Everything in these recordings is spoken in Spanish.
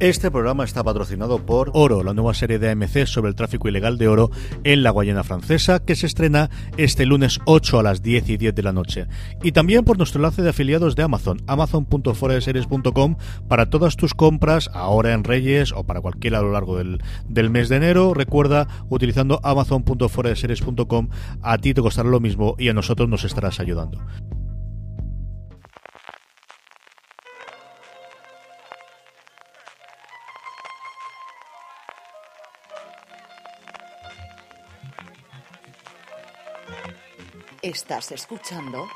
Este programa está patrocinado por Oro, la nueva serie de AMC sobre el tráfico ilegal de oro en la Guayana Francesa, que se estrena este lunes 8 a las 10 y 10 de la noche. Y también por nuestro enlace de afiliados de Amazon, amazon.foradeseries.com, para todas tus compras, ahora en Reyes o para cualquiera a lo largo del, del mes de enero. Recuerda, utilizando amazon.foradeseries.com, a ti te costará lo mismo y a nosotros nos estarás ayudando. Estás escuchando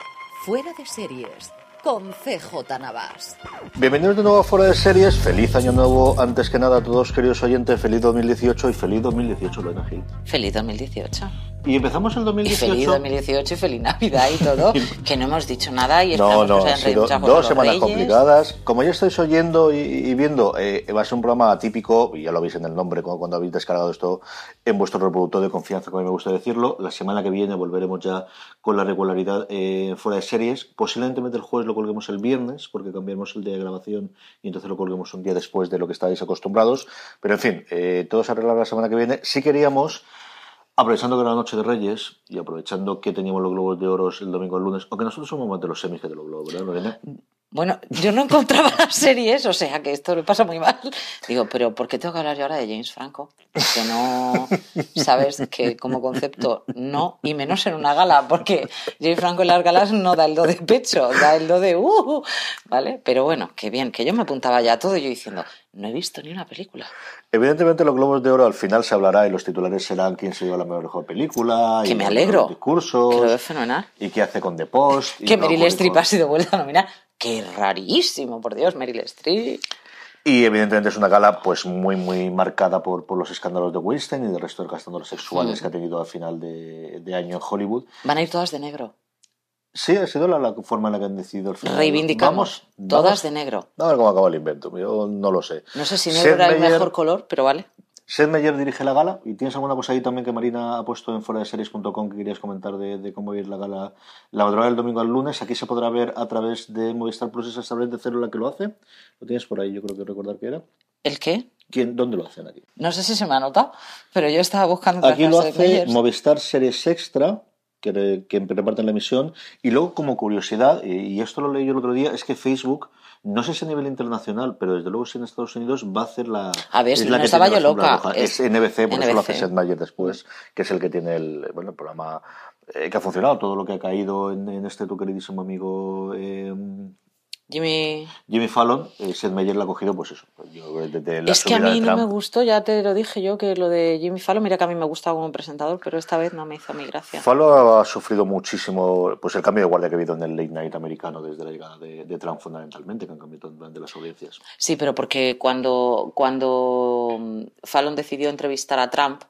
Fuera de Series con CJ Navas. Bienvenidos de nuevo a Fuera de Series. Feliz año nuevo, antes que nada, a todos queridos oyentes. Feliz 2018 y feliz 2018, Lorena Gil. Feliz 2018. Y empezamos el Y 2018. feliz 2018 y feliz Navidad y todo. que no hemos dicho nada y No, estamos no, han sido dos semanas Reyes. complicadas. Como ya estáis oyendo y, y viendo, eh, va a ser un programa atípico, y ya lo veis en el nombre cuando, cuando habéis descargado esto en vuestro reproductor de confianza, como a mí me gusta decirlo. La semana que viene volveremos ya con la regularidad eh, fuera de series. Posiblemente el jueves lo colguemos el viernes, porque cambiaremos el día de grabación y entonces lo colguemos un día después de lo que estáis acostumbrados. Pero en fin, eh, todo se arreglará la semana que viene. Si queríamos Aprovechando que era la noche de Reyes y aprovechando que teníamos los globos de oro el domingo al lunes, aunque nosotros somos más de los semis que de los globos, ¿verdad? Bueno, yo no encontraba las series, o sea que esto me pasa muy mal. Digo, pero ¿por qué tengo que hablar yo ahora de James Franco? Que no, sabes, que como concepto no, y menos en una gala, porque James Franco en las galas no da el do de pecho, da el do de uh, ¿vale? Pero bueno, qué bien, que yo me apuntaba ya a todo y yo diciendo, no he visto ni una película. Evidentemente los globos de oro al final se hablará y los titulares serán quién se lleva la mejor película, Que y me alegro, discursos, que lo veo fenomenal. y qué hace con The Post. Que Meryl Streep ha sido vuelta a nominar. Qué rarísimo, por Dios, Meryl Streep. Y evidentemente es una gala pues muy muy marcada por, por los escándalos de Weinstein y del resto de escándalos sexuales Mm. que ha tenido al final de, de año en Hollywood. Van a ir todas de negro. Sí, ha sido la, la forma en la que han decidido al final. Reivindicamos, Vamos, todas vamos. de negro. A ver cómo acaba el invento, yo no lo sé. No sé si Seth negro era el mejor color, pero vale. Seth Meyer dirige la gala y tienes alguna cosa ahí también que Marina ha puesto en fuera de series.com que querías comentar de, de cómo ir la gala la madrugada del domingo al lunes. Aquí se podrá ver a través de Movistar Plus esa tablet de cero la que lo hace. Lo tienes por ahí, yo creo que recordar que era. ¿El qué? ¿Quién, ¿Dónde lo hacen aquí? No sé si se me ha notado, pero yo estaba buscando Aquí lo hace. Movistar Series Extra, que, que reparten la emisión. Y luego, como curiosidad, y y esto lo leí yo el otro día, es que Facebook, no sé si a nivel internacional, pero desde luego si en Estados Unidos va a hacer la. A ver, es si la no que estaba yo loca. Es Es, NBC, por eso lo hace NBC. Seth Meyer después, que es el que tiene el, bueno, el programa eh, que ha funcionado, todo lo que ha caído en, en este tu queridísimo amigo. eh, Jimmy... Jimmy Fallon, eh, Seth Meyer la ha cogido, pues eso. pues yo, desde la Es que a mí no me gustó, ya te lo dije yo, que lo de Jimmy Fallon, mira que a mí me gustaba como presentador, pero esta vez no me hizo mi gracia. Fallon ha sufrido muchísimo pues el cambio de guardia que ha habido en el late night americano desde la llegada de, de Trump fundamentalmente, que han cambiado de las audiencias. Sí, pero porque cuando, cuando cuando mm, Fallon decidió entrevistar a Trump,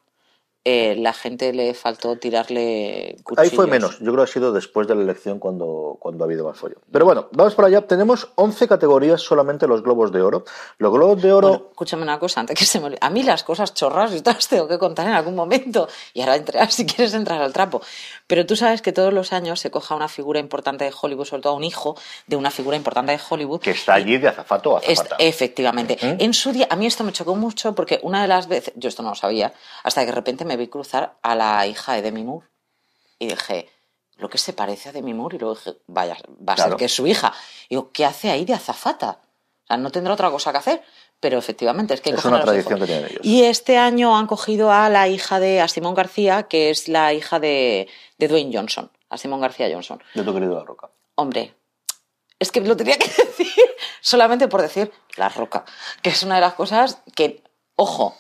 eh, la gente le faltó tirarle cuchillos. Ahí fue menos. Yo creo que ha sido después de la elección cuando, cuando ha habido más follón. Pero bueno, vamos para allá. Tenemos 11 categorías solamente los globos de oro. Los globos de oro. Bueno, escúchame una cosa, antes que se me olvide. A mí las cosas chorras y las tengo que contar en algún momento. Y ahora entrar, si quieres entrar al trapo. Pero tú sabes que todos los años se coja una figura importante de Hollywood, sobre todo un hijo de una figura importante de Hollywood. que está allí de azafato a Es- azafata. efectivamente. En su día, a mí esto me chocó mucho porque una de las veces, yo esto no lo sabía, hasta que de repente me vi cruzar a la hija de Demi Moore y dije, lo que se parece a Demi Moore, y luego dije, vaya, va a Claro. ser que es su hija. Y digo, ¿qué hace ahí de azafata? O sea, no tendrá otra cosa que hacer, pero efectivamente es que Es una tradición hijos. que tienen ellos. Y este año han cogido a la hija de a Simón García, que es la hija de, de Dwayne Johnson, a Simón García Johnson. De tu querido La Roca. Hombre, es que lo tenía que decir solamente por decir La Roca, que es una de las cosas que, ojo,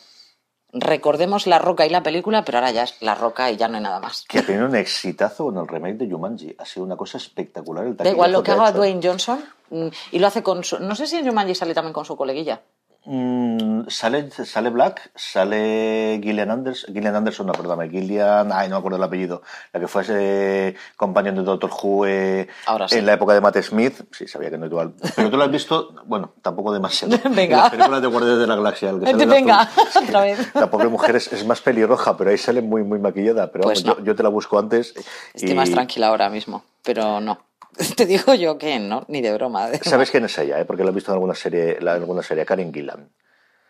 recordemos La Roca y la película, pero ahora ya es La Roca y ya no hay nada más. Que ha tenido un exitazo con el remake de Jumanji. Ha sido una cosa espectacular. El Da igual lo que ha haga. Dwayne Johnson mm, y lo hace con su... No sé si en Jumanji sale también con su coleguilla. Mm, sale, sale Black, sale Gillian Anderson, Gillian Anderson, no, perdóname, Gillian, ay, no me acuerdo el apellido, la que fue ese compañero de Doctor Who eh, sí. en la época de Matt Smith, sí, sabía que no igual, pero tú lo has visto, bueno, tampoco demasiado. Venga. En las películas de Guardianes de la Galaxia, el que sale Venga, azul. otra vez. La pobre mujer es, es más pelirroja, pero ahí sale muy, muy maquillada, pero Pues vamos, no. yo, yo te la busco antes. Estoy y- más tranquila ahora mismo, pero no. Te digo yo que no, ni de broma. de- ¿Sabes quién es ella? Eh? Porque la has visto en alguna serie, en alguna serie, Karen Gillan.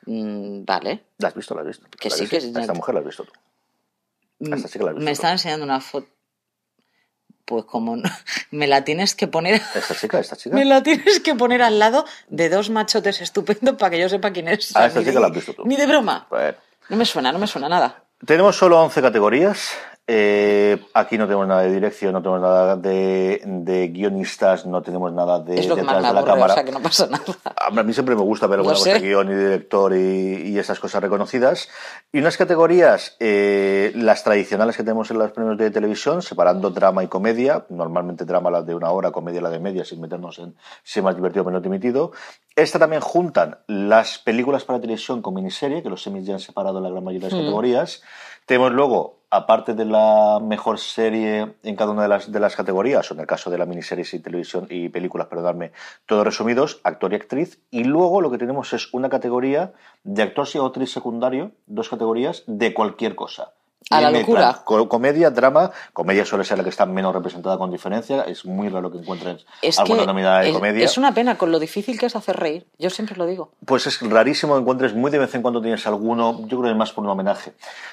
Mm, Vale. ¿La has visto? ¿La has visto? Que ¿La sí, que sí. Esta mujer la has visto tú. A esta sí que la has visto Me están enseñando una foto. Pues como no- me la tienes que poner... Esta chica, esta chica. Me la tienes que poner al lado de dos machotes estupendos para que yo sepa quién es. Ah, esta de- que la has visto tú. Ni de broma. Bueno. No me suena, no me suena nada. Tenemos solo 11 categorías. Eh, aquí no tenemos nada de dirección, no tenemos nada de, de guionistas, no tenemos nada de es lo que más detrás me de la aburre, o cámara. sea que no pasa nada. A mí siempre me gusta ver alguna Lo cosa de guion y director y, y esas cosas reconocidas. Y unas categorías, eh, las tradicionales que tenemos en los premios de televisión, separando drama y comedia. Normalmente drama la de una hora, comedia la de media, sin meternos en si es más divertido o menos dimitido. Esta también juntan las películas para televisión con miniserie, que los semis ya han separado en la gran mayoría de las categorías. Tenemos luego, aparte de la mejor serie en cada una de las, de las categorías, o en el caso de la miniseries y televisión y películas, perdonadme, todos resumidos, actor y actriz. Y luego lo que tenemos es una categoría de actor y actriz secundario, dos categorías de cualquier cosa. A la Y mezclan locura. co- Comedia, drama. Comedia suele ser la que está menos representada con diferencia. Es muy raro que encuentres Es alguna que nominada de es, comedia. es una pena con lo difícil que es hacer reír. Yo siempre lo digo. Pues es rarísimo que encuentres, muy de vez en cuando tienes alguno, yo creo que es más por un homenaje.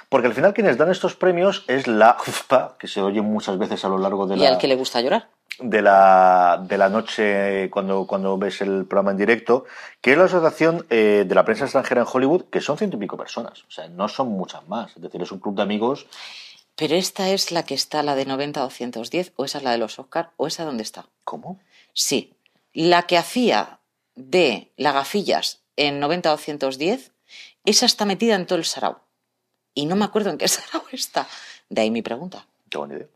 Porque al final quienes dan estos premios es la que se oye muchas veces a lo largo de Y la, al que le gusta llorar. De la, de la noche cuando, cuando ves el programa en directo, que es la Asociación eh, de la Prensa Extranjera en Hollywood, que son ciento y pico personas, o sea, no son muchas más, es decir, es un club de amigos. Pero esta es la que está, la de 90-210, o esa es la de los Oscar, o esa dónde está. ¿Cómo? Sí, la que hacía de Lagafillas en 90-210, esa está metida en todo el sarao. Y no me acuerdo en qué sarao está. De ahí mi pregunta. Tengo ni idea.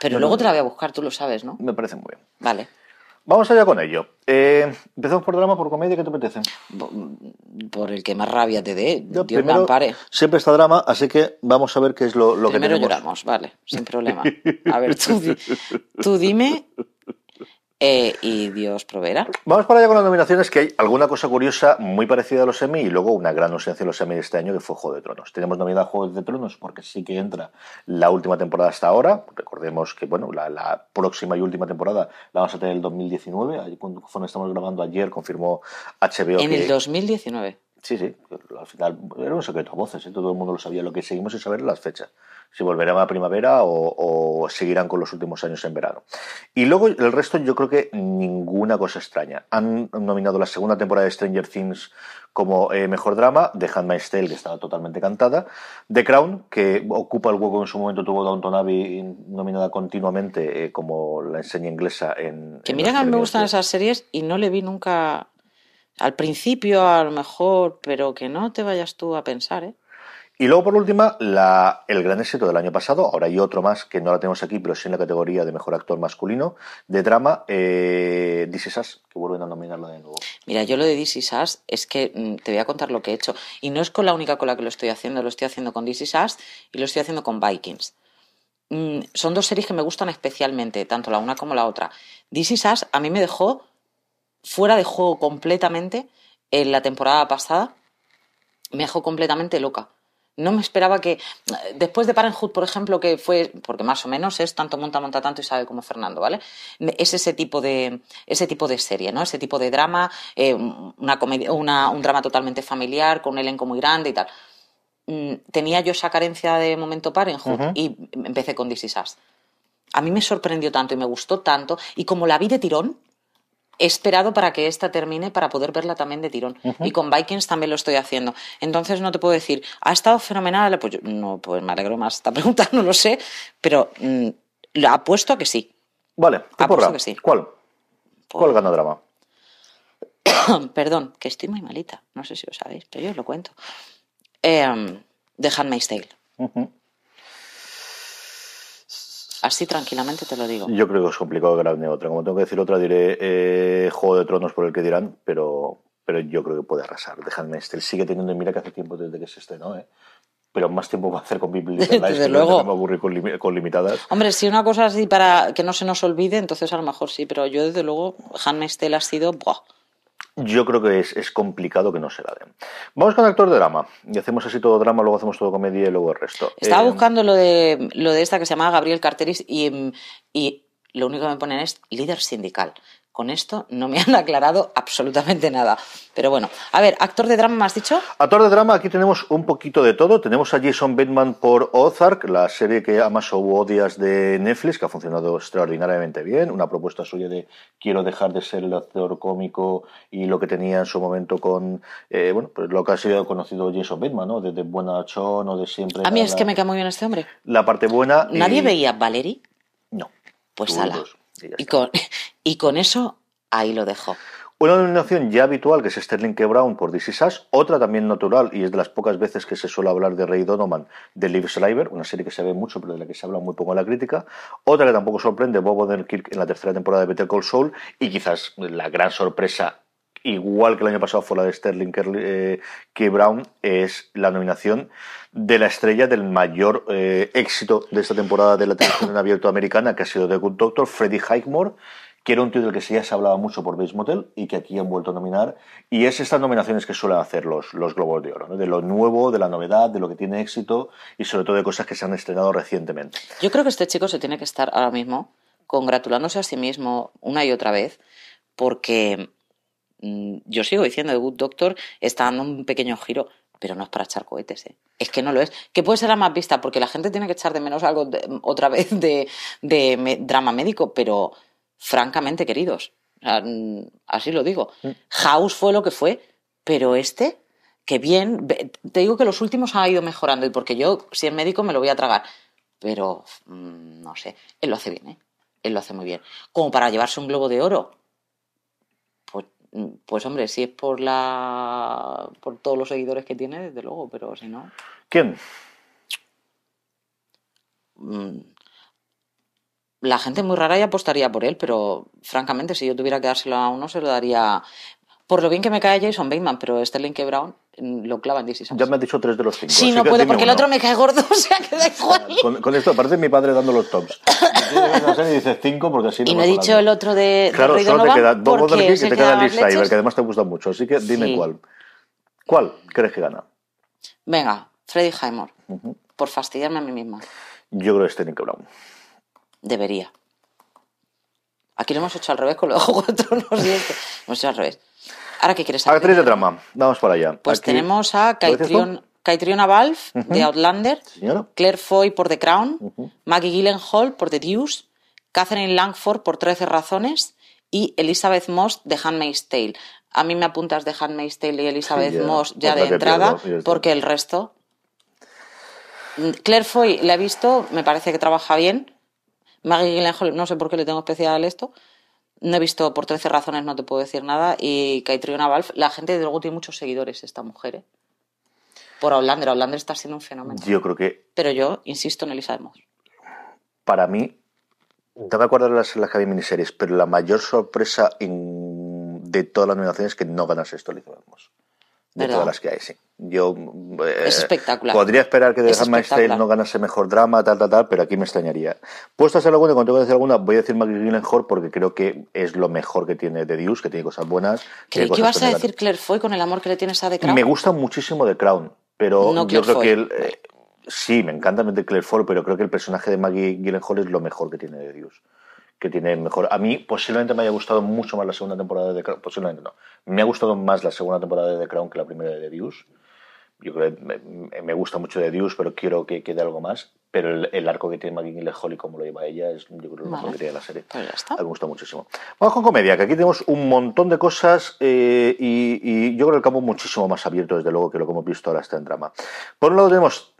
Pero No, luego te la voy a buscar, tú lo sabes, ¿no? Me parece muy bien. Vale. Vamos allá con ello. Eh, Empezamos por drama, por comedia, ¿qué te apetece? Por el que más rabia te dé, Yo Dios me ampare. siempre está drama, así que vamos a ver qué es lo, lo que Primero lloramos, vale, sin problema. A ver, tú, tú dime eh, y Dios proveerá. Vamos para allá con las nominaciones, que hay alguna cosa curiosa muy parecida a los Emmy y luego una gran ausencia de los Emmy de este año que fue Juego de Tronos. Tenemos nominada Juego de Tronos porque sí que entra la última temporada hasta ahora. Recordemos que bueno, la, la próxima y última temporada la vamos a tener en el 2019. Ahí Cuando cuando estamos grabando ayer confirmó HBO En que... el 2019. Sí, sí, al final era un secreto a voces, ¿eh? todo el mundo lo sabía. Lo que seguimos es saber las fechas. Si volverán a primavera o, o seguirán con los últimos años en verano. Y luego el resto, yo creo que ninguna cosa extraña. Han nominado la segunda temporada de Stranger Things como eh, mejor drama, The Handmaid's Tale, que estaba totalmente cantada, The Crown, que ocupa el hueco en su momento tuvo Downton Abbey, nominada continuamente eh, como la enseña inglesa en. Que en mira que a mí me gustan esas series y no le vi nunca al principio, a lo mejor, pero que no te vayas tú a pensar, ¿eh? Y luego, por última, la, el gran éxito del año pasado, ahora hay otro más que no la tenemos aquí, pero sí en la categoría de mejor actor masculino, de drama, eh, This Is Us, que vuelven a nominarlo de nuevo. Mira, yo lo de DC Sass es que mm, te voy a contar lo que he hecho. Y no es con la única con la que lo estoy haciendo, lo estoy haciendo con DC Sass y lo estoy haciendo con Vikings. Mm, son dos series que me gustan especialmente, tanto la una como la otra. DC Sass a mí me dejó fuera de juego completamente en la temporada pasada. Me dejó completamente loca. No me esperaba que. Después de Parenthood, por ejemplo, que fue. Porque más o menos es tanto monta, monta tanto y sabe como Fernando, ¿vale? Es ese tipo de, ese tipo de serie, ¿no? Ese tipo de drama, eh, una comedia, una, un drama totalmente familiar, con un elenco muy grande y tal. Mm, tenía yo esa carencia de momento Parenthood y empecé con This Is Us. A mí me sorprendió tanto y me gustó tanto. Y como la vi de tirón, he esperado para que esta termine para poder verla también de tirón. Y con Vikings también lo estoy haciendo. Entonces no te puedo decir, ¿ha estado fenomenal? Pues yo- no, pues me alegro más esta pregunta, no lo sé, pero mm, apuesto a que sí. Vale, ¿qué Apuesto que sí. ¿Cuál? ¿Cuál gana drama? Perdón, que estoy muy malita. No sé si lo sabéis, pero yo os lo cuento. Eh, The Handmaid's Tale. Así tranquilamente te lo digo. Yo creo que es complicado que grande otra. Como tengo que decir otra, diré eh, Juego de Tronos por el que dirán, pero, pero yo creo que puede arrasar. Dejadme este. Sigue teniendo, mira que hace tiempo desde que se estrenó, ¿eh? Pero más tiempo va a hacer con People Little Lies, Desde que no luego. me aburrir con, limi- con limitadas. Hombre, si una cosa así para que no se nos olvide, entonces a lo mejor sí, pero yo desde luego, Handmaid's Tale ha sido... ¡buah! Yo creo que es, es complicado que no se la den. Vamos con actor de drama. Y hacemos así todo drama, luego hacemos todo comedia y luego el resto. Estaba Eh, buscando lo de, lo de esta que se llama Gabriel Carteris y, y lo único que me ponen es líder sindical. Con esto no me han aclarado absolutamente nada. Pero bueno, a ver, actor de drama, ¿me has dicho? Actor de drama, aquí tenemos un poquito de todo. Tenemos a Jason Bateman por Ozark, la serie que amas o odias de Netflix, que ha funcionado extraordinariamente bien. Una propuesta suya de quiero dejar de ser el actor cómico y lo que tenía en su momento con, eh, bueno, pues lo que ha sido conocido Jason Bateman, ¿no? Desde Buena Chon o de siempre. A mí la- es que me cae muy bien este hombre. La parte buena. y- ¿Nadie veía Valerie? No. Pues ala. dos, y con, y con eso, ahí lo dejo. Una nominación ya habitual que es Sterling K. Brown por Is Us, otra también natural y es de las pocas veces que se suele hablar de Ray Donovan de Liv Schreiber, una serie que se ve mucho pero de la que se habla muy poco en la crítica. Otra que tampoco sorprende, Bob Odenkirk en la tercera temporada de Better Call Saul y quizás la gran sorpresa, igual que el año pasado fue la de Sterling eh, K. Brown, es la nominación de la estrella del mayor eh, éxito de esta temporada de la televisión en abierto americana, que ha sido The Good Doctor, Freddie Highmore, que era un del que ya se hablaba mucho por Bates Motel y que aquí han vuelto a nominar. Y es estas nominaciones que suelen hacer los, los Globos de Oro, ¿no? de lo nuevo, de la novedad, de lo que tiene éxito y sobre todo de cosas que se han estrenado recientemente. Yo creo que este chico se tiene que estar ahora mismo congratulándose a sí mismo una y otra vez porque yo sigo diciendo, The Good Doctor está dando un pequeño giro, pero no es para echar cohetes, ¿eh? Es que no lo es. Que puede ser la más vista, porque la gente tiene que echar de menos algo de- otra vez de, de me- drama médico, pero francamente, queridos, mm, así lo digo. House fue lo que fue, pero este, que bien, te digo que los últimos ha ido mejorando, y porque yo, si es médico, me lo voy a tragar. Pero, mm, no sé, él lo hace bien, ¿eh? Él lo hace muy bien. Como para llevarse un globo de oro, pues, hombre, si es por la por todos los seguidores que tiene, desde luego, pero si no. ¿Quién? mm, La gente muy rara y apostaría por él, pero francamente, si yo tuviera que dárselo a uno, se lo daría. Por lo bien que me cae Jason Bateman, pero Sterling K. Brown mm, lo clava en DC Ya me has dicho tres de los cinco. Sí, no puedo, porque el otro me cae gordo, o sea que da igual. Con, con esto parece mi padre dando los tops. No sé, dice cinco porque así Y no he dicho el otro de, de Claro, Ray solo te Donovan, queda Bob porque Odenkirk es y te que queda da Liz que además te gusta mucho. Así que dime Sí. cuál. ¿Cuál crees que gana? Venga, Freddie Highmore, por fastidiarme a mí misma. Yo creo que Sterling K. Brown. Debería. Aquí lo hemos hecho al revés con lo de Juego de Tronos y esto. Lo hemos hecho al revés. ¿Ahora qué quieres saber? Actriz de drama. Vamos para allá. Pues Aquí- tenemos a. Caitriona Balfe, de Outlander, Señora. Claire Foy por The Crown, Ujú. Maggie Gyllenhaal por The Deuce, Catherine Langford por 13 razones y Elizabeth Moss de Handmaid's Tale. A mí me apuntas de Handmaid's Tale y Elizabeth. Moss ya de entrada, pierdo, porque el resto... Mm, Claire Foy la he visto, me parece que trabaja bien. Maggie Gyllenhaal, no sé por qué le tengo especial esto. No he visto por 13 razones, no te puedo decir nada. Y Caitriona Balfe, la gente de luego tiene muchos seguidores, esta mujer, ¿eh? Por Outlander, Outlander está siendo un fenómeno. Yo creo que Pero yo insisto en Elizabeth Moss. para mí, no me acuerdo de las, las que había miniseries, pero la mayor sorpresa de todas las nominaciones que no ganase esto Elizabeth Moss. De ¿Verdad? todas las que hay, sí. Yo eh, Es espectacular. podría esperar que The Es Handmaid's Tale no ganase mejor drama, tal, tal, tal, pero aquí me extrañaría. Puesto a ser alguna, cuando tengo que decir alguna, voy a decir Maggie Gyllenhaal porque creo que es lo mejor que tiene The Deuce, que tiene cosas buenas. Creí que ibas a decir Claire Foy con el amor que le tienes a The Crown. Me gusta muchísimo The Crown, pero No yo creo Foy. que el, eh, sí, me encanta Claire Foy, pero creo que el personaje de Maggie Gyllenhaal es lo mejor que tiene de Dios. Que tiene mejor. A mí posiblemente me haya gustado mucho más la segunda temporada de The Crown. Posiblemente no. Me ha gustado más la segunda temporada de The Crown que la primera de The Deuce. Yo creo que me, me gusta mucho de Deuce, pero quiero que quede algo más. Pero el, el arco que tiene Maggie Gyllenhaal y cómo lo lleva ella es, yo creo, lo mejor que tiene la serie. Pues ya está. Me gusta muchísimo. Vamos con comedia, que aquí tenemos un montón de cosas eh, y, y yo creo el campo muchísimo más abierto, desde luego, que lo que hemos visto ahora está en drama. Por un lado tenemos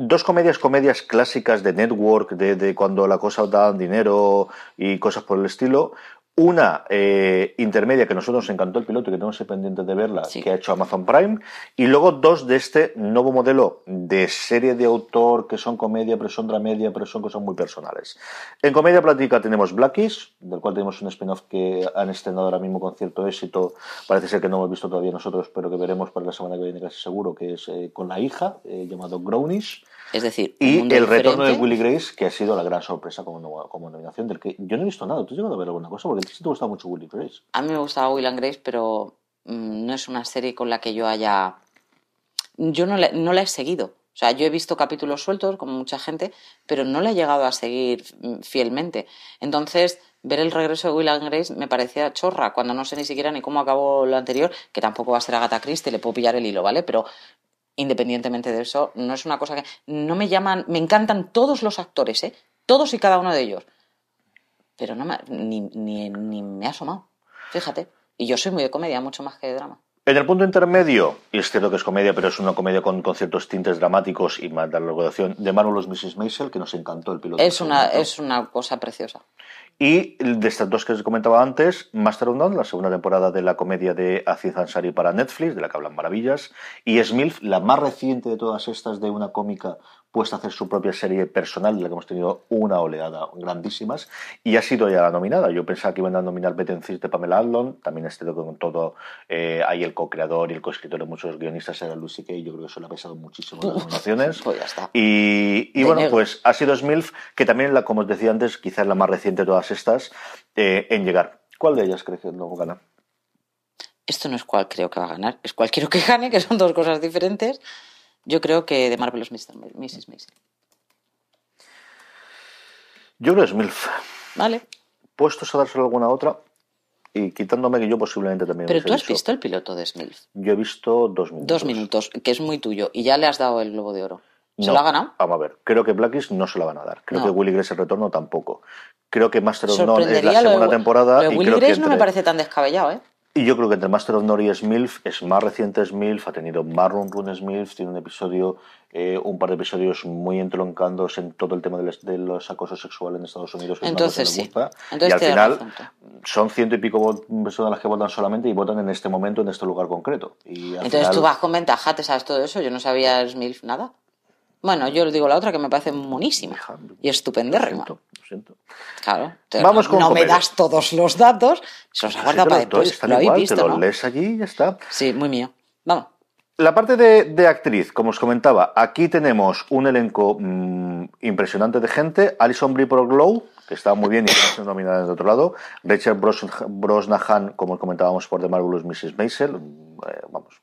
dos comedias, comedias clásicas de network, de, de cuando la cosa da dinero y cosas por el estilo. Una eh, intermedia que a nosotros nos encantó el piloto y que tenemos ahí pendiente de verla, Sí. que ha hecho Amazon Prime. Y luego dos de este nuevo modelo de serie de autor que son comedia, pero son dramedia, pero son cosas muy personales. En comedia plática tenemos Blackies, del cual tenemos un spin-off que han estrenado ahora mismo con cierto éxito. Parece ser que no hemos visto todavía nosotros, pero que veremos para la semana que viene casi seguro, que es eh, con la hija, eh, llamado Grownish. Es decir, Y el retorno de. Willy Grace, que ha sido la gran sorpresa como, como nominación, del que yo no he visto nada. ¿Tú has llegado a ver alguna cosa? Porque te gusta mucho Grace. A mí me gustaba Will and Grace, pero mm, no es una serie con la que yo haya... Yo no no la he seguido. O sea, yo he visto capítulos sueltos, como mucha gente, pero no la he llegado a seguir mm, fielmente. Entonces, ver el regreso de Will and Grace me parecía chorra, cuando no sé ni siquiera ni cómo acabó lo anterior, que tampoco va a ser Agatha Christie, le puedo pillar el hilo, ¿vale? Pero independientemente de eso, no es una cosa que... No me llaman... Me encantan todos los actores, ¿eh? Todos y cada uno de ellos. Pero no me, ni, ni, ni me ha asomado. Fíjate. Y yo soy muy de comedia, mucho más que de drama. En el punto intermedio, y es cierto que es comedia, pero es una comedia con, con ciertos tintes dramáticos y más de la duración, de Marvelous Mrs. Maisel, que nos encantó el piloto. Es una, es una cosa preciosa. Y de estas dos que os comentaba antes, Master of None, la segunda temporada de la comedia de Aziz Ansari para Netflix, de la que hablan maravillas, y Smilf, la más reciente de todas estas de una cómica puesta a hacer su propia serie personal, de la que hemos tenido una oleada grandísimas, y ha sido ya la nominada. Yo pensaba que iban a nominar Betencis de Pamela Adlon, también este con todo, eh, hay el co-creador y el co-escritor de muchos guionistas, era Lucy Kay, yo creo que eso le ha pesado muchísimo en las nominaciones. Pues ya está. Y, y bueno, negro. pues ha sido Smilf, que también, la, como os decía antes, quizás la más reciente de todas estas, eh, en llegar. ¿Cuál de ellas crees que luego gana? Esto no es cual creo que va a ganar, es cual quiero que gane, que son dos cosas diferentes. Yo creo que de Marvelous Mr. Mrs. Maisel. Yo creo que Smilf. Vale. Puestos a dárselo a alguna otra y quitándome que yo posiblemente también. Pero tú has dicho- visto el piloto de Smilf. Yo he visto dos minutos. Dos minutos, que es muy tuyo, y ya le has dado el Globo de Oro. ¿Se No, lo ha ganado? Vamos a ver. Creo que Blackies no se la van a dar. Creo No. que Willy Grace el retorno tampoco. Creo que Master of None es la de, segunda temporada. lo de y Willy creo que Grace no me parece tan descabellado, ¿eh? Y yo creo que entre Master of None y Smilf es más reciente Smilf, ha tenido Marron Run Smilf, tiene un episodio, eh, un par de episodios muy entroncándose en todo el tema de los, de los acosos sexuales en Estados Unidos. que es Entonces que me sí. gusta. Entonces y al final razón son ciento y pico personas las que votan solamente y votan en este momento, en este lugar concreto. Y al Entonces final- tú vas con ventaja, te sabes todo eso. Yo no sabía Smilf nada. Bueno, yo le digo la otra que me parece monísima y Lo estupendérrima. siento, lo siento. Claro. Vamos no, con no me das todos los datos, se los Sí, te para después. Lo habéis visto, te los ¿no? lees allí y ya está. Sí, muy mío. Vamos. La parte de, de actriz, como os comentaba, aquí tenemos un elenco mm, impresionante de gente. Alison Brie por Glow, que está muy bien y ser nominada de otro lado. Rachel Bros Brosnahan, como os comentábamos, por The Marvelous Mrs. Maisel. mm, eh, vamos.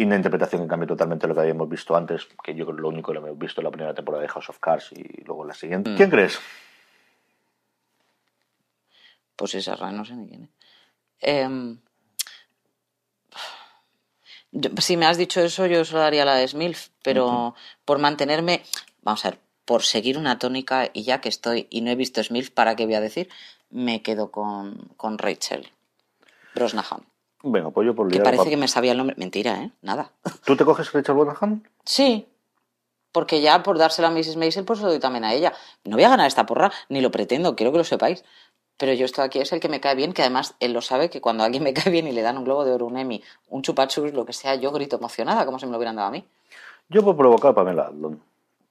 Y una interpretación que cambia totalmente lo que habíamos visto antes, que yo creo que lo único que hemos visto en la primera temporada de House of Cards y luego en la siguiente. ¿Quién crees? Pues esa rara no sé ni quién es. Em, yo- si me has dicho eso, yo solo daría la de Smilf, pero por mantenerme, vamos a ver, por seguir una tónica y ya que estoy y no he visto Smilf, ¿para qué voy a decir? Me quedo con, con Rachel Brosnahan. Venga, pues yo por Que parece pa- que me sabía el nombre. Mentira, ¿eh? Nada. ¿Tú te coges Rachel Brosnahan? Sí. Porque ya por dársela a Mrs. Maisel, pues lo doy también a ella. No voy a ganar esta porra, ni lo pretendo, quiero que lo sepáis. Pero yo estoy aquí, es el que me cae bien, que además él lo sabe, que cuando a alguien me cae bien y le dan un globo de oro, un Emmy, un chupachus, lo que sea, yo grito emocionada, como si me lo hubieran dado a mí. Yo por provocar a Pamela Adlon.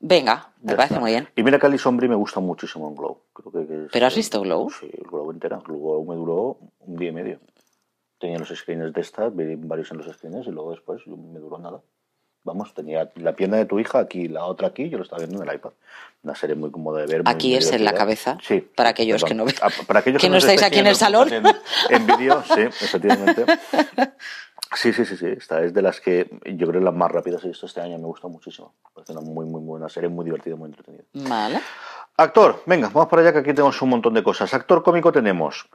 Venga, me Ya parece está. muy bien. Y mira que Ali Sombri me gusta muchísimo en Glow. Creo que, que es- ¿Pero has visto Glow? Sí, el Glow entera. El Glow me duró un día y medio. Tenía los screeners de esta, vi varios en los screeners y luego después me duró nada. Vamos, tenía la pierna de tu hija aquí, la otra aquí, yo lo estaba viendo en el iPad. Una serie muy cómoda de ver. Aquí es en la cabeza, Sí. para aquellos que no perdón. Ah, para aquellos que no nos estáis aquí en el salón. En, en vídeo, sí, efectivamente. Sí, sí, sí, sí. Esta es de las que yo creo las más rápidas que he visto este año. Me gusta muchísimo. Parece una muy, muy buena serie, muy divertida, muy entretenida. Vale. Actor, venga, vamos para allá que aquí tenemos un montón de cosas. Actor cómico tenemos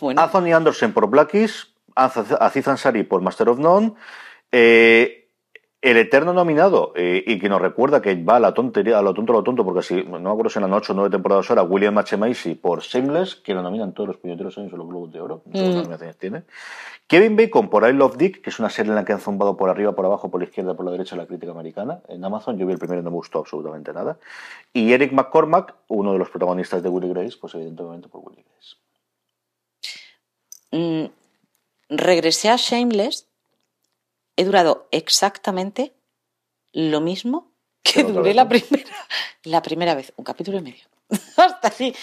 Bueno, Anthony Anderson por Blackies, Az- Aziz Ansari por Master of None, eh, el eterno nominado, eh, y que nos recuerda que va a la tontería, a lo tonto, a lo tonto, porque si no me acuerdo si en las 8 o 9 temporadas ahora, William H. Macy por Shameless, que lo nominan todos los puñeteros años en los Globos de Oro, no sé cuántas nominaciones tiene. Kevin Bacon por I Love Dick, que es una serie en la que han zumbado por arriba, por abajo, por la izquierda, por la derecha la crítica americana. En Amazon yo vi el primero y no me gustó absolutamente nada. Y Eric McCormack, uno de los protagonistas de Willy Grace, pues evidentemente por Willy Grace. Mm, regresé a Shameless. He durado exactamente lo mismo que duré la primera, la primera vez. Un capítulo y medio. Hasta ahí.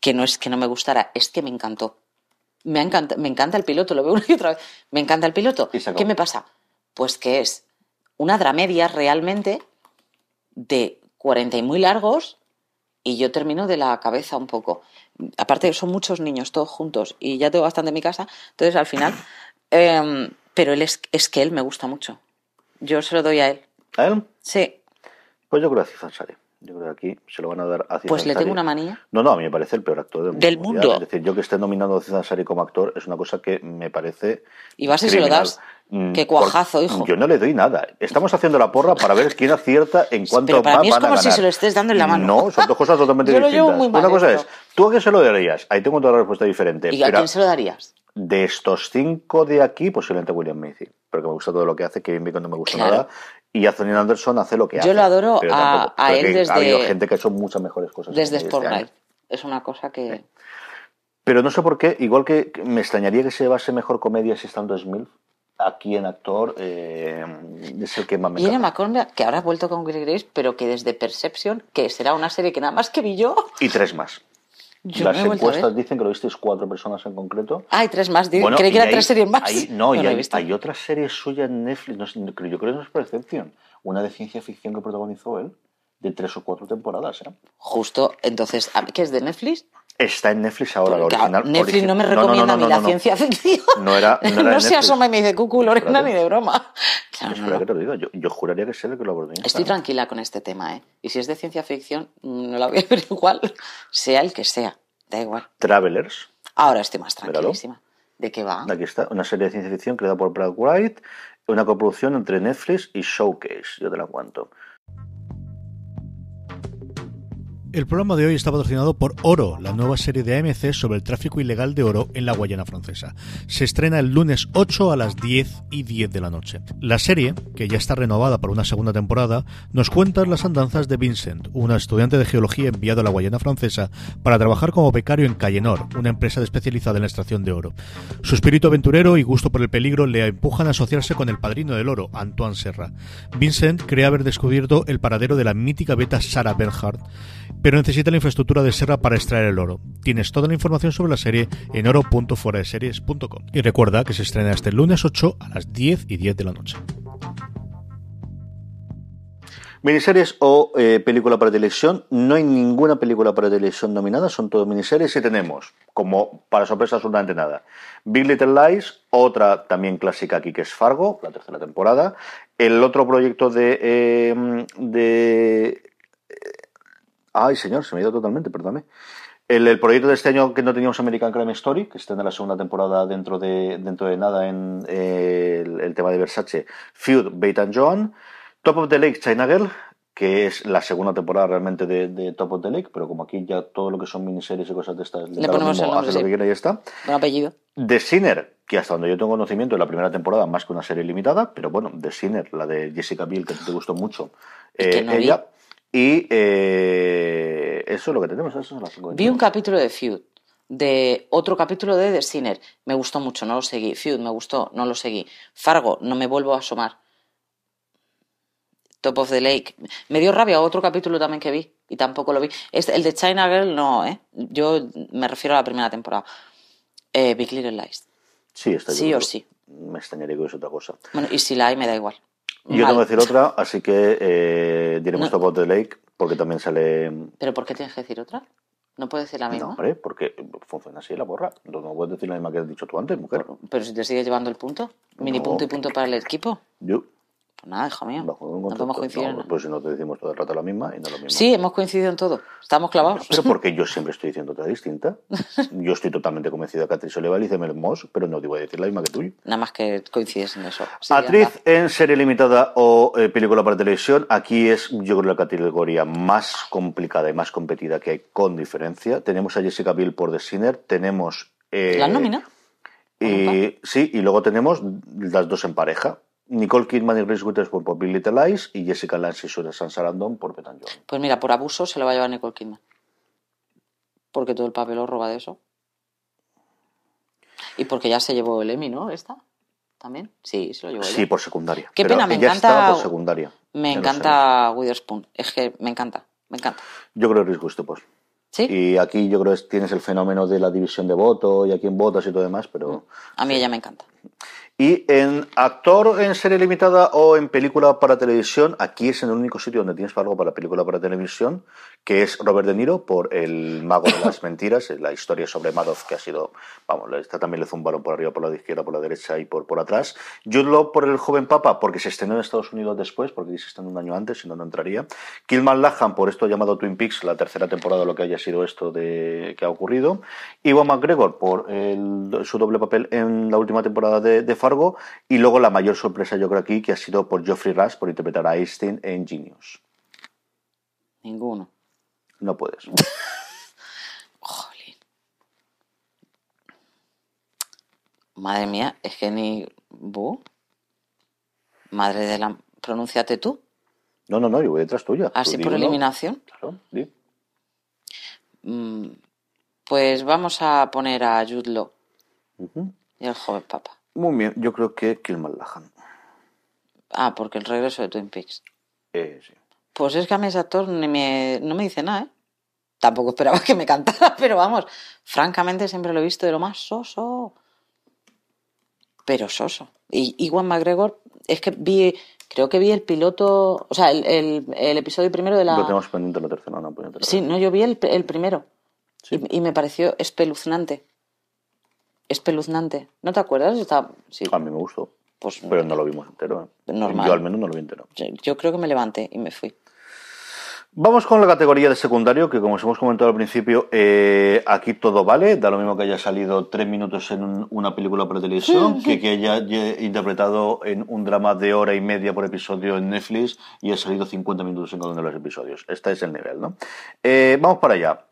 Que no es que no me gustara, es que me encantó. Me, encanta- me encanta el piloto, lo veo una y otra vez. Me encanta el piloto. ¿Qué me pasa? Pues que es una dramedia realmente de 40 y muy largos y yo termino de la cabeza un poco. Aparte, son muchos niños todos juntos y ya tengo bastante en mi casa, entonces al final. em, pero él es, es que él me gusta mucho. Yo se lo doy a él. ¿A él? Sí, Pues yo creo a Aziz Ansari. Yo creo que aquí se lo van a dar a pues le tengo una manía. No, no, a mí me parece el peor actor del mundo. Del mundo. Es decir, yo que esté nominando a Ansari como actor es una cosa que me parece. Y vas y se lo das. Mm, Qué cuajazo, hijo. Yo no le doy nada. Estamos haciendo la porra para ver quién acierta en cuánto Pero para mí es a como si se lo estés dando en la mano. No, son dos cosas totalmente Yo lo llevo distintas. muy mal una cosa esto. es, ¿tú a quién se lo darías? Ahí tengo otra respuesta diferente. ¿Y a quién se lo darías? de estos cinco de aquí, posiblemente William Macy. Porque me gusta todo lo que hace, Kevin Bacon no me gusta Claro. nada. Y Anthony Anderson hace lo que hace. Yo lo adoro pero a- tampoco- a pero él desde- Ha habido gente que ha hecho muchas mejores cosas. Desde este Spotlight. año. Es una cosa que. Pero no sé por qué, igual que me extrañaría que se llevase mejor comedia si estando Smith, aquí en actor eh, es el que más me Y. McCormack, que ahora ha vuelto con Willy Grace, pero que desde Perception, que será una serie que nada más que vi yo, Y tres más. Yo Las encuestas dicen que lo visteis cuatro personas en concreto. Ah, hay tres más. Bueno, Creí que eran tres series más. hay- no, y hay, hay otras series suyas en Netflix, no no yo creo que no es Percepción, una de ciencia ficción que protagonizó él, de tres o cuatro temporadas. ¿eh? Justo, entonces, ¿a- ¿qué es de Netflix? Está en Netflix ahora, la original. Netflix origi- no me no, no, recomienda no, no, ni la no, no. ciencia ficción. No era- no era de se asoma y me dice, cucu, Lorena, ni de broma. Claro, que te lo diga, yo, yo juraría que es él el que lo abordó. en Estoy tranquila con este tema, ¿eh? Y si es de ciencia ficción, no la voy a ver igual, sea el que sea. Da igual. Travelers, Ahora estoy más Míralo. tranquilísima. ¿De qué va? Aquí está, una serie de ciencia ficción creada por Brad Wright, una coproducción entre Netflix y Showcase, yo te la cuento. El programa de hoy está patrocinado por Oro, la nueva serie de AMC sobre el tráfico ilegal de oro en la Guayana francesa. Se estrena el lunes 8 a las 10 y 10 de la noche. La serie, que ya está renovada para una segunda temporada, nos cuenta las andanzas de Vincent, una estudiante de geología enviado a la Guayana francesa para trabajar como becario en Cayenor, una empresa especializada en la extracción de oro. Su espíritu aventurero y gusto por el peligro le empujan a asociarse con el padrino del oro, Antoine Serra. Vincent cree haber descubierto el paradero de la mítica beta Sarah Bernhardt, pero necesita la infraestructura de Serra para extraer el oro. Tienes toda la información sobre la serie en oro.foradeseries.com. Y recuerda que se estrena este lunes 8 a las 10 y 10 de la noche. Miniseries o eh, película para televisión. No hay ninguna película para televisión nominada, son todo miniseries y tenemos, como para sorpresa absolutamente nada, Big Little Lies, otra también clásica aquí que es Fargo, la tercera temporada. El otro proyecto de... eh, de ay, señor, se me ha ido totalmente, perdóname. El, el proyecto de este año que no teníamos American Crime Story, que está en la segunda temporada dentro de, dentro de nada en eh, el, el tema de Versace, Feud, Bait and Joan. Top of the Lake, China Girl, que es la segunda temporada realmente de, de Top of the Lake, pero como aquí ya todo lo que son miniseries y cosas de estas, Le lo ponemos mismo, el nombre, hace lo sí. que quiera y ya está. Buen apellido. The Sinner, que hasta donde yo tengo conocimiento es la primera temporada más que una serie limitada, pero bueno, The Sinner, la de Jessica Biel, que te gustó mucho, Y que eh, no vi. Y eh, eso es lo que tenemos, eso son las cinco Vi un capítulo de Feud, de otro capítulo de The Sinner. Me gustó mucho, no lo seguí. Feud, me gustó, no lo seguí. Fargo, no me vuelvo a asomar. Top of the Lake. Me dio rabia otro capítulo también que vi y tampoco lo vi. Es, el de China Girl no, ¿eh? Yo me refiero a la primera temporada. Eh, Big Little Lies. Sí, está Sí o sí. Me extrañaría que hubiese otra cosa. Bueno, y si la hay me da igual. Yo tengo que decir otra, así que eh, diremos No. Top of the Lake, porque también sale. ¿Pero por qué tienes que decir otra? ¿No puedes decir la No, misma? hombre, porque funciona así la borra. No, no puedes decir la misma que has dicho tú antes, mujer. Pero si te sigues llevando el punto. Mini No. punto y punto para el equipo. Yo, Pues nada, hijo mío. bajo un no concepto. podemos coincidir. no, pues si no te decimos todo el rato la misma y no lo mismo. Sí, hemos coincidido en todo. Estamos clavados. Pero porque yo siempre estoy diciendo otra distinta. Yo estoy totalmente convencido de que Actriz Oliva dice Mel Moss, pero no te voy a decir la misma que tú. Nada más que coincides en eso. Sí, Actriz anda. en serie limitada o eh, película para televisión. Aquí es, yo creo, la categoría más complicada y más competida que hay con diferencia. Tenemos a Jessica Biel por The Sinner. Tenemos. eh, ¿La nómina? y, sí, y luego tenemos las dos en pareja. Nicole Kidman y Reese Witherspoon por Big Little Lies y Jessica Lange y Susan Sarandon por John. Pues mira, por abuso se lo va a llevar Nicole Kidman. Porque todo el papel lo roba de eso. Y porque ya se llevó el Emmy, ¿no? ¿Esta? ¿También? Sí, se lo llevó Sí, ella. por secundaria. Qué Pero pena, me ella encanta- estaba por secundaria. Me encanta Witherspoon. Es que me encanta, me encanta. Yo creo que Reese Witherspoon. ¿Sí? Y aquí yo creo que tienes el fenómeno de la división de voto y a quién votas y todo demás, pero... A mí ella me encanta. Y en actor en serie limitada o en película para televisión, aquí es en el único sitio donde tienes algo para película para televisión, que es Robert De Niro por El Mago de las Mentiras, la historia sobre Madoff que ha sido, vamos, esta también le zumbaron por arriba, por la izquierda, por la derecha y por, por atrás. Jude Law por El Joven Papa, porque se estrenó en Estados Unidos después, porque se estrenó un año antes, si no, no entraría. Kilman Lahan por esto llamado Twin Peaks, la tercera temporada, lo que haya sido esto de que ha ocurrido. Iwan McGregor por el- su doble papel en la última temporada de, de Fargo. Y luego la mayor sorpresa, yo creo aquí, que ha sido por Geoffrey Rush por interpretar a Einstein en Genius. Ninguno. No puedes. Jolín. Madre mía, es que ni... ¿Bu? Madre de la... Pronúnciate tú. No, no, no, yo voy detrás tuya. Así por eliminación. Claro, di. Mm, Pues vamos a poner a Jude Law Ujú. y al joven papa. Muy bien, yo creo que Kilman Lahan. Ah, porque el regreso de Twin Peaks. Eh, sí. Pues es que a mí ese actor ni me, no me dice nada, ¿eh? Tampoco esperaba que me cantara, pero vamos, francamente siempre lo he visto de lo más soso. Pero soso. Y Iwan McGregor, es que vi, creo que vi el piloto, o sea, el, el- el episodio primero de la... Lo tenemos pendiente la tercera, no, pendiente la Sí, no, yo vi el, el primero. Sí. Y, y me pareció espeluznante. Espeluznante. ¿No te acuerdas? Está, sí, A mí me gustó, pues pero no lo vimos entero. ¿eh? Normal. Yo al menos no lo vi entero. yo, yo creo que me levanté y me fui. Vamos con la categoría de secundario, que como os hemos comentado al principio, eh, aquí todo vale, da lo mismo que haya salido tres minutos en un- una película para televisión, que que haya haya interpretado en un drama de hora y media por episodio en Netflix y ha salido 50 minutos en cada uno de los episodios. Este es el nivel, ¿no? Eh, vamos para allá.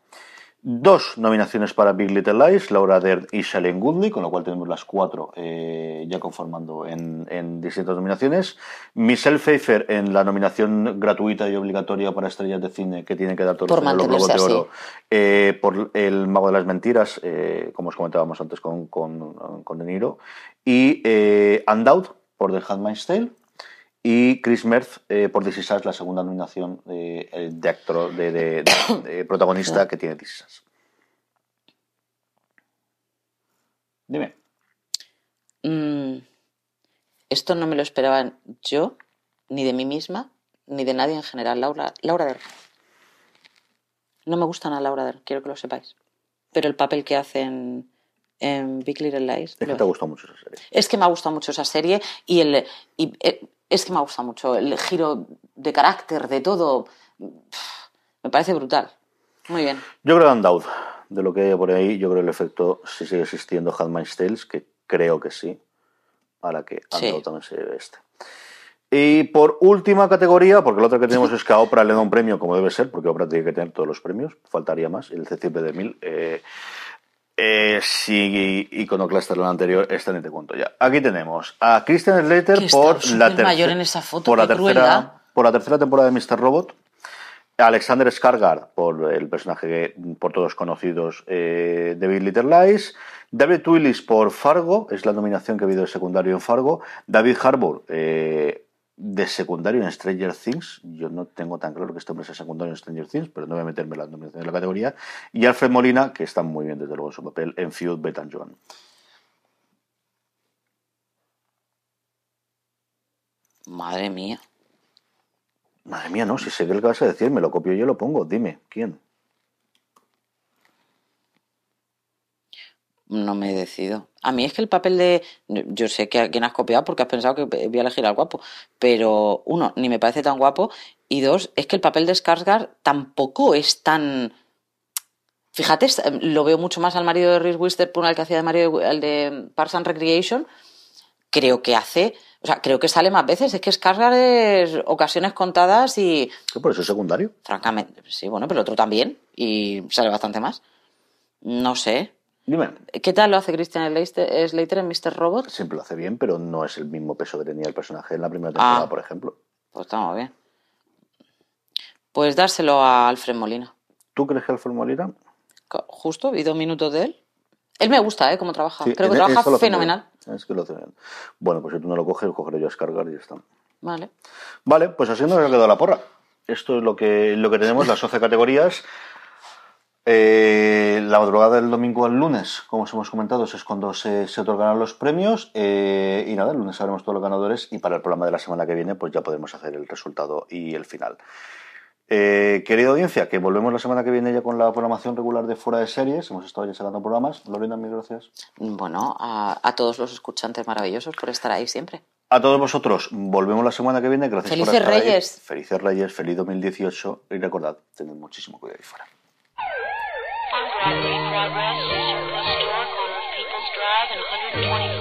Dos nominaciones para Big Little Lies, Laura Dern y Shailene Woodley, con lo cual tenemos las cuatro eh, ya conformando en, en distintas nominaciones. Michelle Pfeiffer en la nominación gratuita y obligatoria para estrellas de cine que tienen que dar todos Por los Globos de Oro eh, por El Mago de las Mentiras, eh, como os comentábamos antes con, con, con De Niro. Y eh, Undoubted por The Handmaid's Tale. Y Chris Merth eh, por This Is Us, la segunda nominación de, eh, de actor, de, de- de- de protagonista que tiene This Is Us. Dime. Mm, esto no me lo esperaba yo, ni de mí misma, ni de nadie en general. Laura, Laura Dern. No me gusta nada Laura Dern, quiero que lo sepáis. Pero el papel que hace en, en Big Little Lies. Es que te ha gustado mucho esa serie. Es que me ha gustado mucho esa serie y el y, eh, es que me ha gustado mucho el giro de carácter, de todo. Me parece brutal. Muy bien. Yo creo que Undoubted, de lo que hay por ahí, yo creo que el efecto si sigue existiendo Handmaid's Tales, que creo que sí, a la que Sí. Undoubted también se lleve este. Y por última categoría, porque la otra que tenemos es que a Oprah le da un premio, como debe ser, porque Oprah tiene que tener todos los premios, faltaría más, el CCP de mil. Eh, eh, si Iconoclasta el anterior, esta ni te cuento ya. Aquí tenemos a Christian Slater por la, mayor en esa foto, por, la tercera, por la tercera temporada de Mr. Robot. Alexander Skarsgård por el personaje que, por todos conocidos eh, de Big Little Lies. David Willis por Fargo, es la nominación que ha habido de secundario en Fargo. David Harbour, eh, de secundario en Stranger Things. Yo no tengo tan claro que este hombre sea secundario en Stranger Things, pero no voy a meterme en la nominación de la categoría. Y Alfred Molina, que está muy bien, desde luego, en su papel en Feud, Bet and Joan. Madre mía. Madre mía, no, si sé que vas a decir, me lo copio yo y lo pongo. Dime, ¿quién? No me he decidido. A mí es que el papel de. Yo sé que a quién has copiado porque has pensado que voy a elegir al guapo. Pero, uno, ni me parece tan guapo. Y dos, es que el papel de Skarsgård tampoco es tan. Fíjate, lo veo mucho más al marido de Reese Witherspoon, al que hacía de marido el de Parks and Recreation. Creo que hace. O sea, creo que sale más veces. Es que Skarsgård es ocasiones contadas y. ¿Qué por eso es secundario? Francamente, sí, bueno, pero el otro también. Y sale bastante más. No sé. Dime. ¿Qué tal lo hace Christian Slater en Mr. Robot? Siempre lo hace bien, pero no es el mismo peso que tenía el personaje en la primera temporada, Ah. por ejemplo. Pues estamos bien. Pues dárselo a Alfred Molina. ¿Tú crees que Alfred Molina? Justo, vi dos minutos de él. Él me gusta, ¿eh? Cómo trabaja. Sí, Creo que trabaja lo fenomenal. Es que lo hace bien. Bueno, pues si tú no lo coges, cogeré yo a Skarsgård y ya está. Vale. Vale, pues así nos ha quedado la porra. Esto es lo que, lo que tenemos, las 11 categorías. Eh, la madrugada del domingo al lunes, como os hemos comentado, es cuando se, se otorgarán los premios. eh, y nada, el lunes sabremos todos los ganadores. Y para el programa de la semana que viene, pues ya podemos hacer el resultado y el final. Eh, querida audiencia, que volvemos la semana que viene ya con la programación regular de Fuera de Series. Hemos estado ya sacando programas. Lorena, mil gracias. Bueno, a, a todos los escuchantes maravillosos por estar ahí siempre. A todos vosotros, volvemos la semana que viene. Gracias por Felices estar ahí. Reyes. Felices Reyes, feliz 2018. Y recordad, tened muchísimo cuidado ahí fuera. progress, progress, historical people's drive and 120.